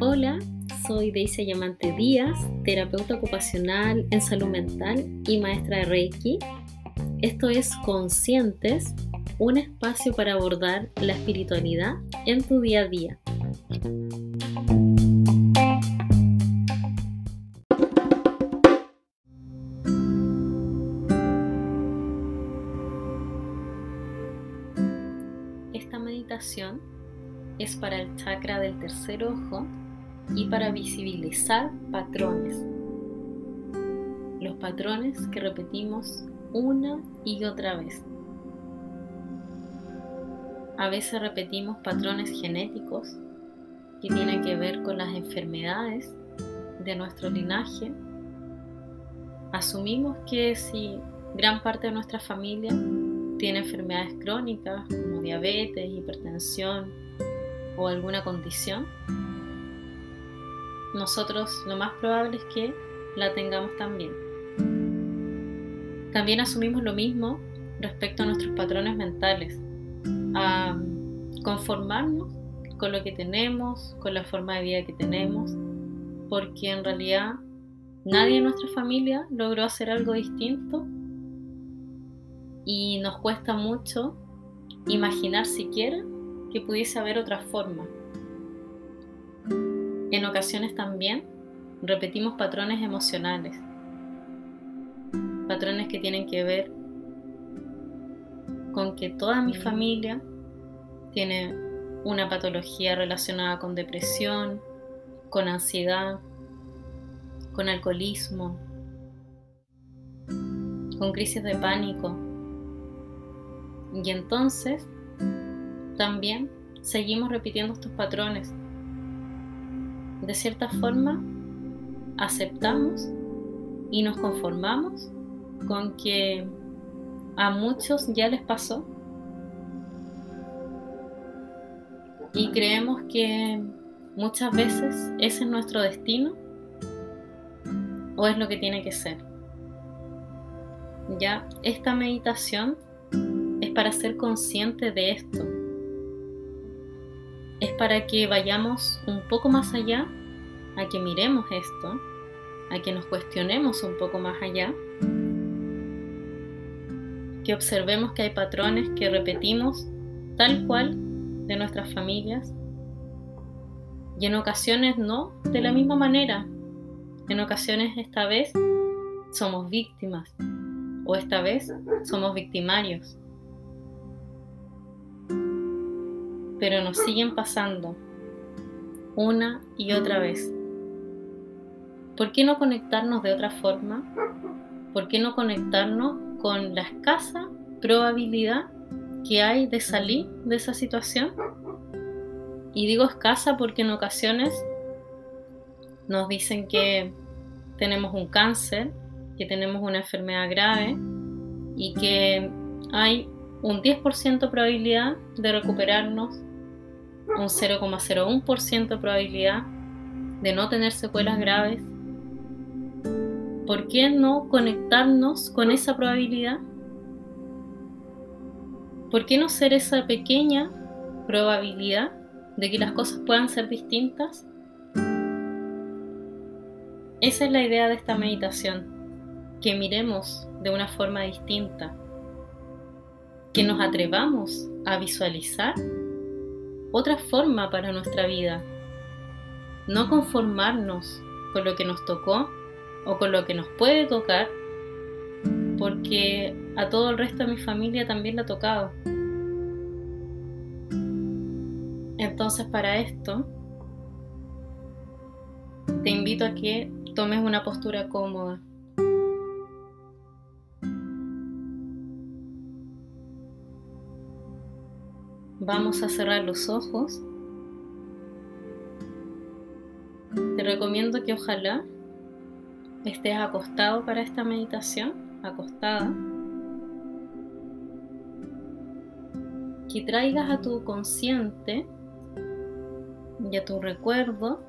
Hola, soy Deise Llamante Díaz, terapeuta ocupacional en salud mental y maestra de Reiki. Esto es Conscientes, un espacio para abordar la espiritualidad en tu día a día. Tercer ojo y para visibilizar patrones. Los patrones que repetimos una y otra vez. A veces repetimos patrones genéticos que tienen que ver con las enfermedades de nuestro linaje. Asumimos que si gran parte de nuestra familia tiene enfermedades crónicas como diabetes, hipertensión o alguna condición, nosotros lo más probable es que la tengamos también. También asumimos lo mismo respecto a nuestros patrones mentales, a conformarnos con lo que tenemos, con la forma de vida que tenemos, porque en realidad nadie en nuestra familia logró hacer algo distinto y nos cuesta mucho imaginar siquiera que pudiese haber otra forma. En ocasiones también repetimos patrones emocionales, patrones que tienen que ver con que toda mi familia tiene una patología relacionada con depresión, con ansiedad, con alcoholismo, con crisis de pánico. Y entonces también seguimos repitiendo estos patrones de cierta forma aceptamos y nos conformamos con que a muchos ya les pasó y creemos que muchas veces ese es nuestro destino o es lo que tiene que ser. Ya, esta meditación es para ser consciente de esto, es para que vayamos un poco más allá, a que miremos esto, a que nos cuestionemos un poco más allá, que observemos que hay patrones que repetimos tal cual de nuestras familias y en ocasiones no de la misma manera. En ocasiones esta vez somos víctimas o esta vez somos victimarios. Pero nos siguen pasando una y otra vez. ¿Por qué no conectarnos de otra forma? ¿Por qué no conectarnos con la escasa probabilidad que hay de salir de esa situación? Y digo escasa porque en ocasiones nos dicen que tenemos un cáncer, que tenemos una enfermedad grave y que hay un 10% probabilidad de recuperarnos un 0,01% de probabilidad de no tener secuelas graves. ¿Por qué no conectarnos con esa probabilidad? ¿Por qué no ser esa pequeña probabilidad de que las cosas puedan ser distintas? Esa es la idea de esta meditación, que miremos de una forma distinta, que nos atrevamos a visualizar otra forma para nuestra vida. No conformarnos con lo que nos tocó o con lo que nos puede tocar, porque a todo el resto de mi familia también le ha tocado. Entonces para esto, te invito a que tomes una postura cómoda. Vamos a cerrar los ojos. Te recomiendo que ojalá estés acostado para esta meditación, acostada. Que traigas a tu consciente y a tu recuerdo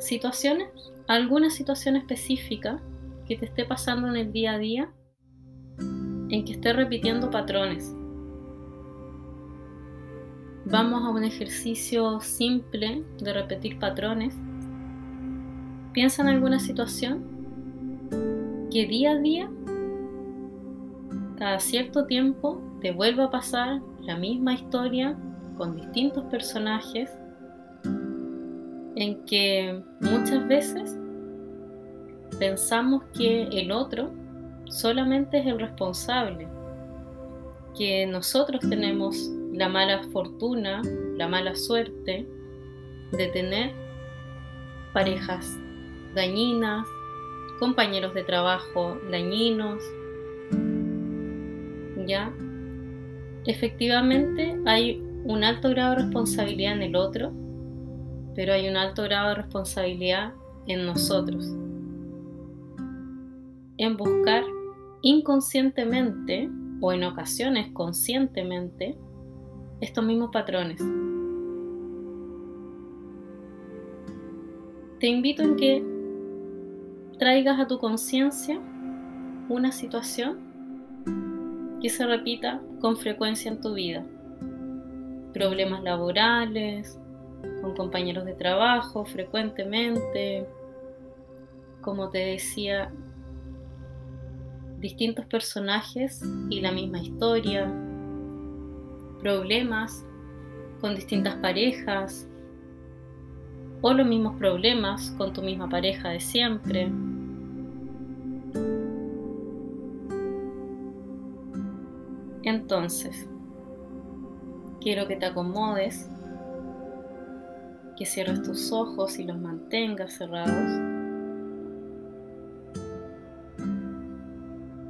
situaciones, alguna situación específica que te esté pasando en el día a día en que estés repitiendo patrones vamos a un ejercicio simple de repetir patrones. Piensa en alguna situación que día a día, cada cierto tiempo, te vuelva a pasar la misma historia con distintos personajes en que muchas veces pensamos que el otro solamente es el responsable, que nosotros tenemos la mala fortuna, la mala suerte de tener parejas dañinas, compañeros de trabajo dañinos, ¿ya? Efectivamente hay un alto grado de responsabilidad en el otro, pero hay un alto grado de responsabilidad en nosotros. En buscar inconscientemente o en ocasiones conscientemente estos mismos patrones. Te invito en que traigas a tu conciencia una situación que se repita con frecuencia en tu vida. Problemas laborales, con compañeros de trabajo frecuentemente, como te decía, distintos personajes y la misma historia, problemas con distintas parejas o los mismos problemas con tu misma pareja de siempre. Entonces, quiero que te acomodes, que cierres tus ojos y los mantengas cerrados.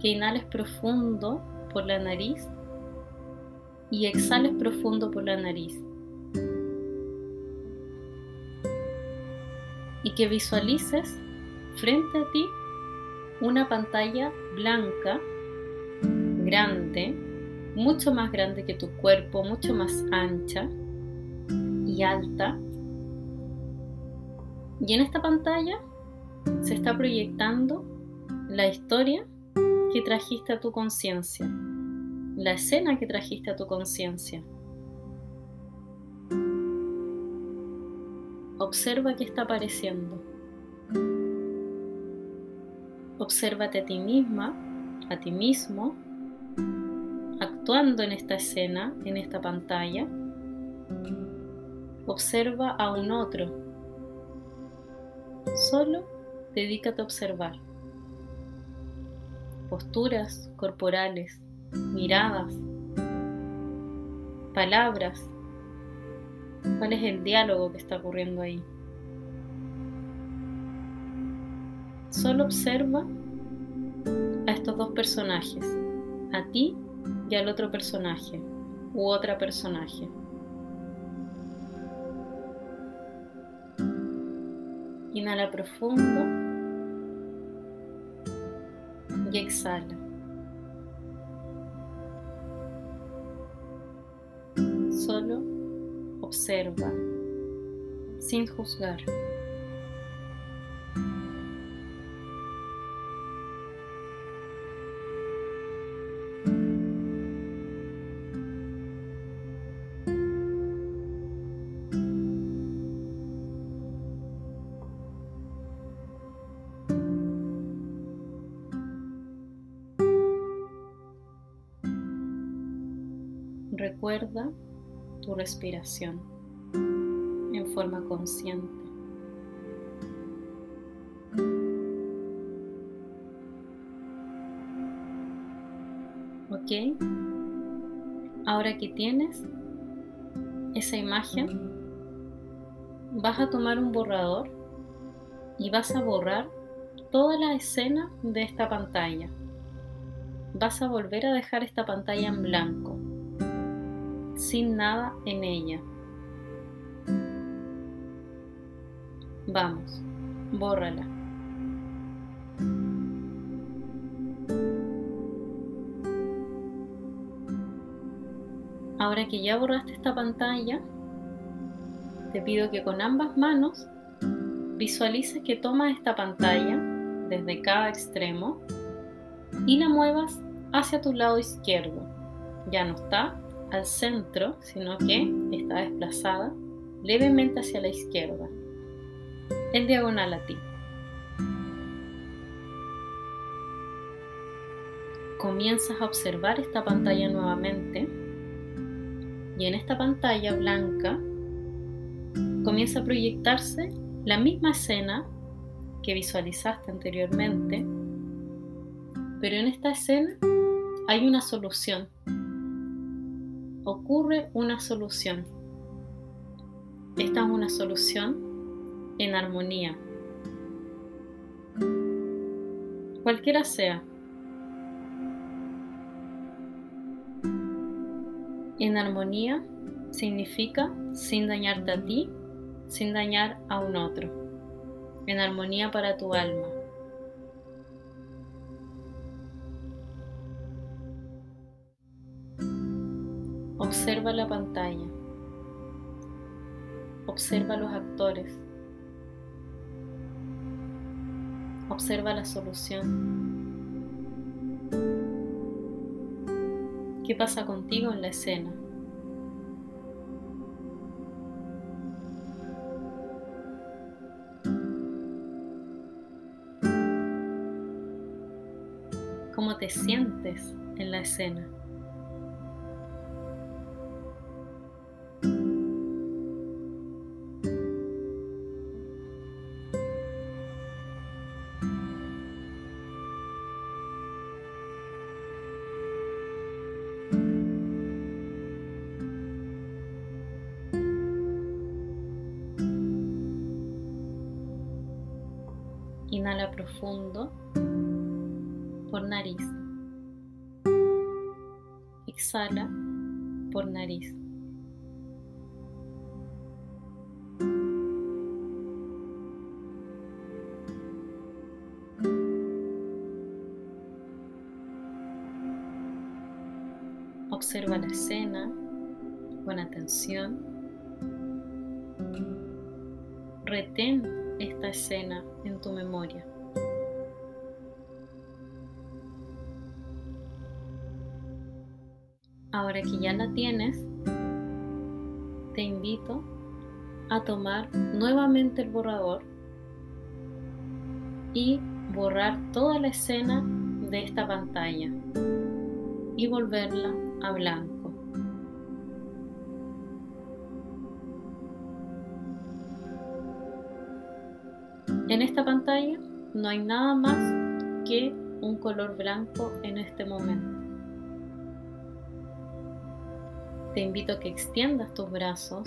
Que inhales profundo por la nariz y exhales profundo por la nariz. Y que visualices frente a ti una pantalla blanca, grande, mucho más grande que tu cuerpo, mucho más ancha y alta. Y en esta pantalla se está proyectando la historia que trajiste a tu conciencia la escena que trajiste a tu conciencia. Observa qué está apareciendo. Obsérvate a ti misma, a ti mismo, actuando en esta escena, en esta pantalla. Observa a un otro. Solo dedícate a observar. Posturas corporales, miradas, palabras. ¿Cuál es el diálogo que está ocurriendo ahí? Solo observa a estos dos personajes, a ti y al otro personaje u otra personaje. Inhala profundo y exhala. Solo observa, sin juzgar. Recuerda tu respiración en forma consciente. ¿Ok? Ahora que tienes esa imagen, vas a tomar un borrador y vas a borrar toda la escena de esta pantalla. Vas a volver a dejar esta pantalla en blanco sin nada en ella. Vamos, bórrala. Ahora que ya borraste esta pantalla, te pido que con ambas manos visualices que tomas esta pantalla desde cada extremo y la muevas hacia tu lado izquierdo. Ya no está, al centro, sino que está desplazada levemente hacia la izquierda, en diagonal a ti. Comienzas a observar esta pantalla nuevamente y en esta pantalla blanca comienza a proyectarse la misma escena que visualizaste anteriormente, pero en esta escena hay una solución. Ocurre una solución. Esta es una solución en armonía. Cualquiera sea. En armonía significa sin dañarte a ti, sin dañar a un otro. En armonía para tu alma. Observa la pantalla. Observa los actores. Observa la solución. ¿Qué pasa contigo en la escena? ¿Cómo te sientes en la escena? Inhala profundo por nariz. Exhala por nariz. Observa la escena con atención. Retén esta escena en tu memoria. Ahora que ya la tienes, te invito a tomar nuevamente el borrador y borrar toda la escena de esta pantalla y volverla a blanco. En esta pantalla no hay nada más que un color blanco en este momento. Te invito a que extiendas tus brazos,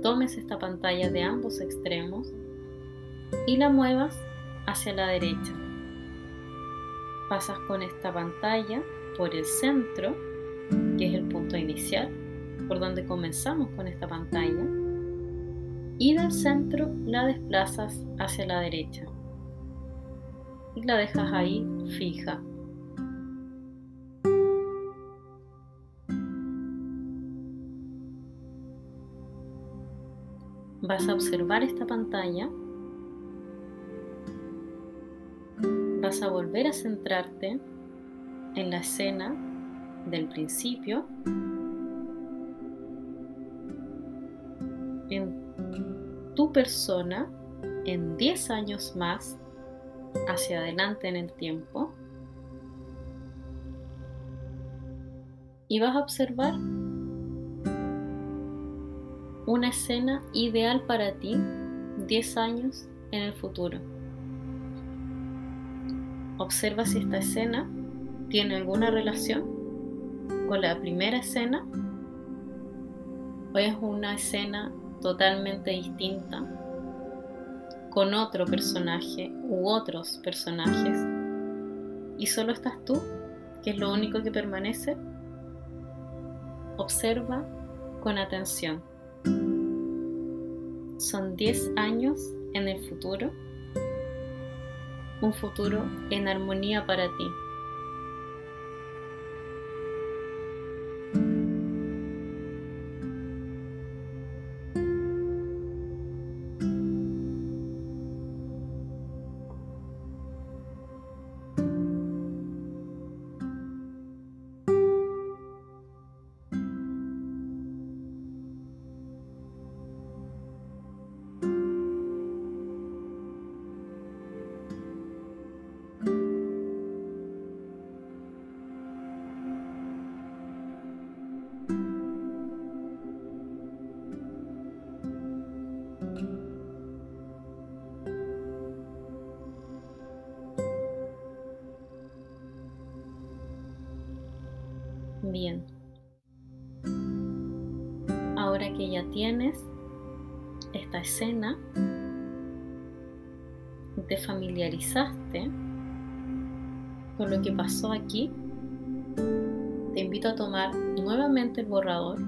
tomes esta pantalla de ambos extremos y la muevas hacia la derecha. Pasas con esta pantalla por el centro, que es el punto inicial, por donde comenzamos con esta pantalla y del centro la desplazas hacia la derecha. Y la dejas ahí fija. Vas a observar esta pantalla, vas a volver a centrarte en la escena del principio, en tu persona en 10 años más hacia adelante en el tiempo y vas a observar una escena ideal para ti 10 años en el futuro. Observa si esta escena tiene alguna relación con la primera escena o es una escena totalmente distinta con otro personaje u otros personajes y solo estás tú, que es lo único que permanece, observa con atención. Son 10 años en el futuro, un futuro en armonía para ti. Bien. Ahora que ya tienes esta escena, te familiarizaste con lo que pasó aquí, te invito a tomar nuevamente el borrador,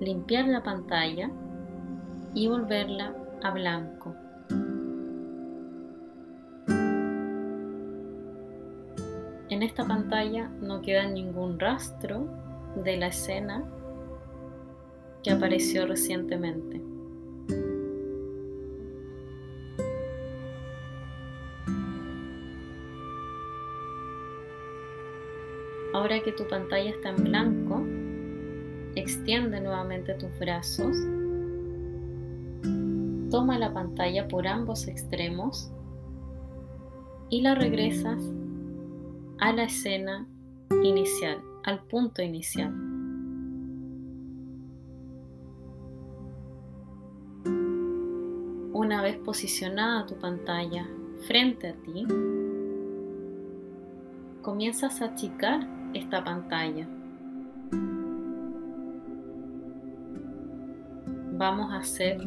limpiar la pantalla y volverla a blanco. En esta pantalla no queda ningún rastro de la escena que apareció recientemente. Ahora que tu pantalla está en blanco, extiende nuevamente tus brazos, toma la pantalla por ambos extremos y la regresas a la escena inicial, al punto inicial. Una vez posicionada tu pantalla frente a ti, comienzas a achicar esta pantalla. Vamos a hacer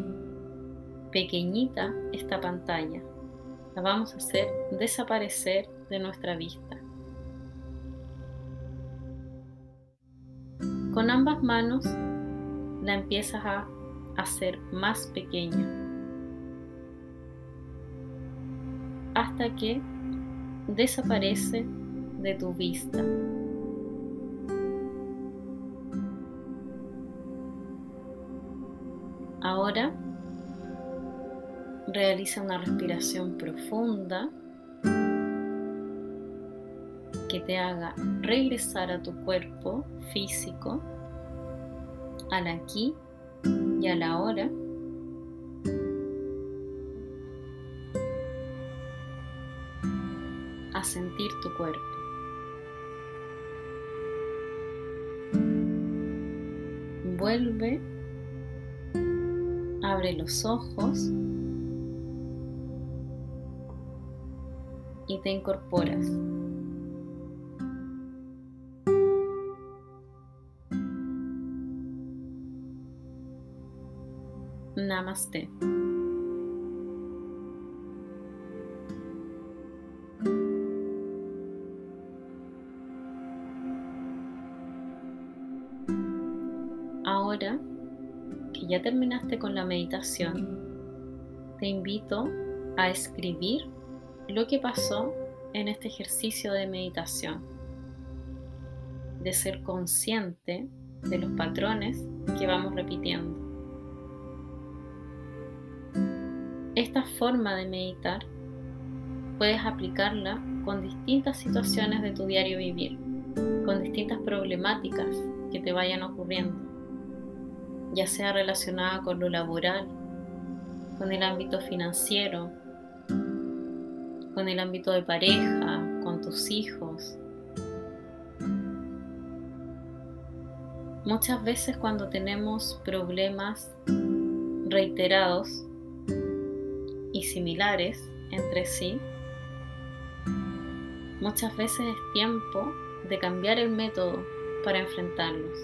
pequeñita esta pantalla. La vamos a hacer desaparecer de nuestra vista. Ambas manos la empiezas a hacer más pequeña hasta que desaparece de tu vista. Ahora realiza una respiración profunda que te haga regresar a tu cuerpo físico, al aquí y a la hora. A sentir tu cuerpo. Vuelve, abre los ojos y te incorporas. Namaste. Ahora que ya terminaste con la meditación, te invito a escribir lo que pasó en este ejercicio de meditación, de ser consciente de los patrones que vamos repitiendo. Forma de meditar puedes aplicarla con distintas situaciones de tu diario vivir, con distintas problemáticas que te vayan ocurriendo, ya sea relacionada con lo laboral, con el ámbito financiero, con el ámbito de pareja, con tus hijos. Muchas veces cuando tenemos problemas reiterados, y similares entre sí, muchas veces es tiempo de cambiar el método para enfrentarlos,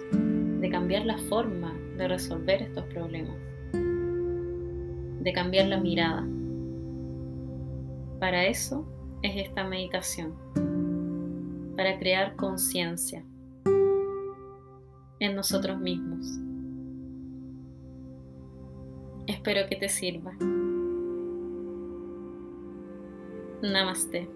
de cambiar la forma de resolver estos problemas, de cambiar la mirada. Para eso es esta meditación, para crear conciencia en nosotros mismos. Espero que te sirva. Namaste.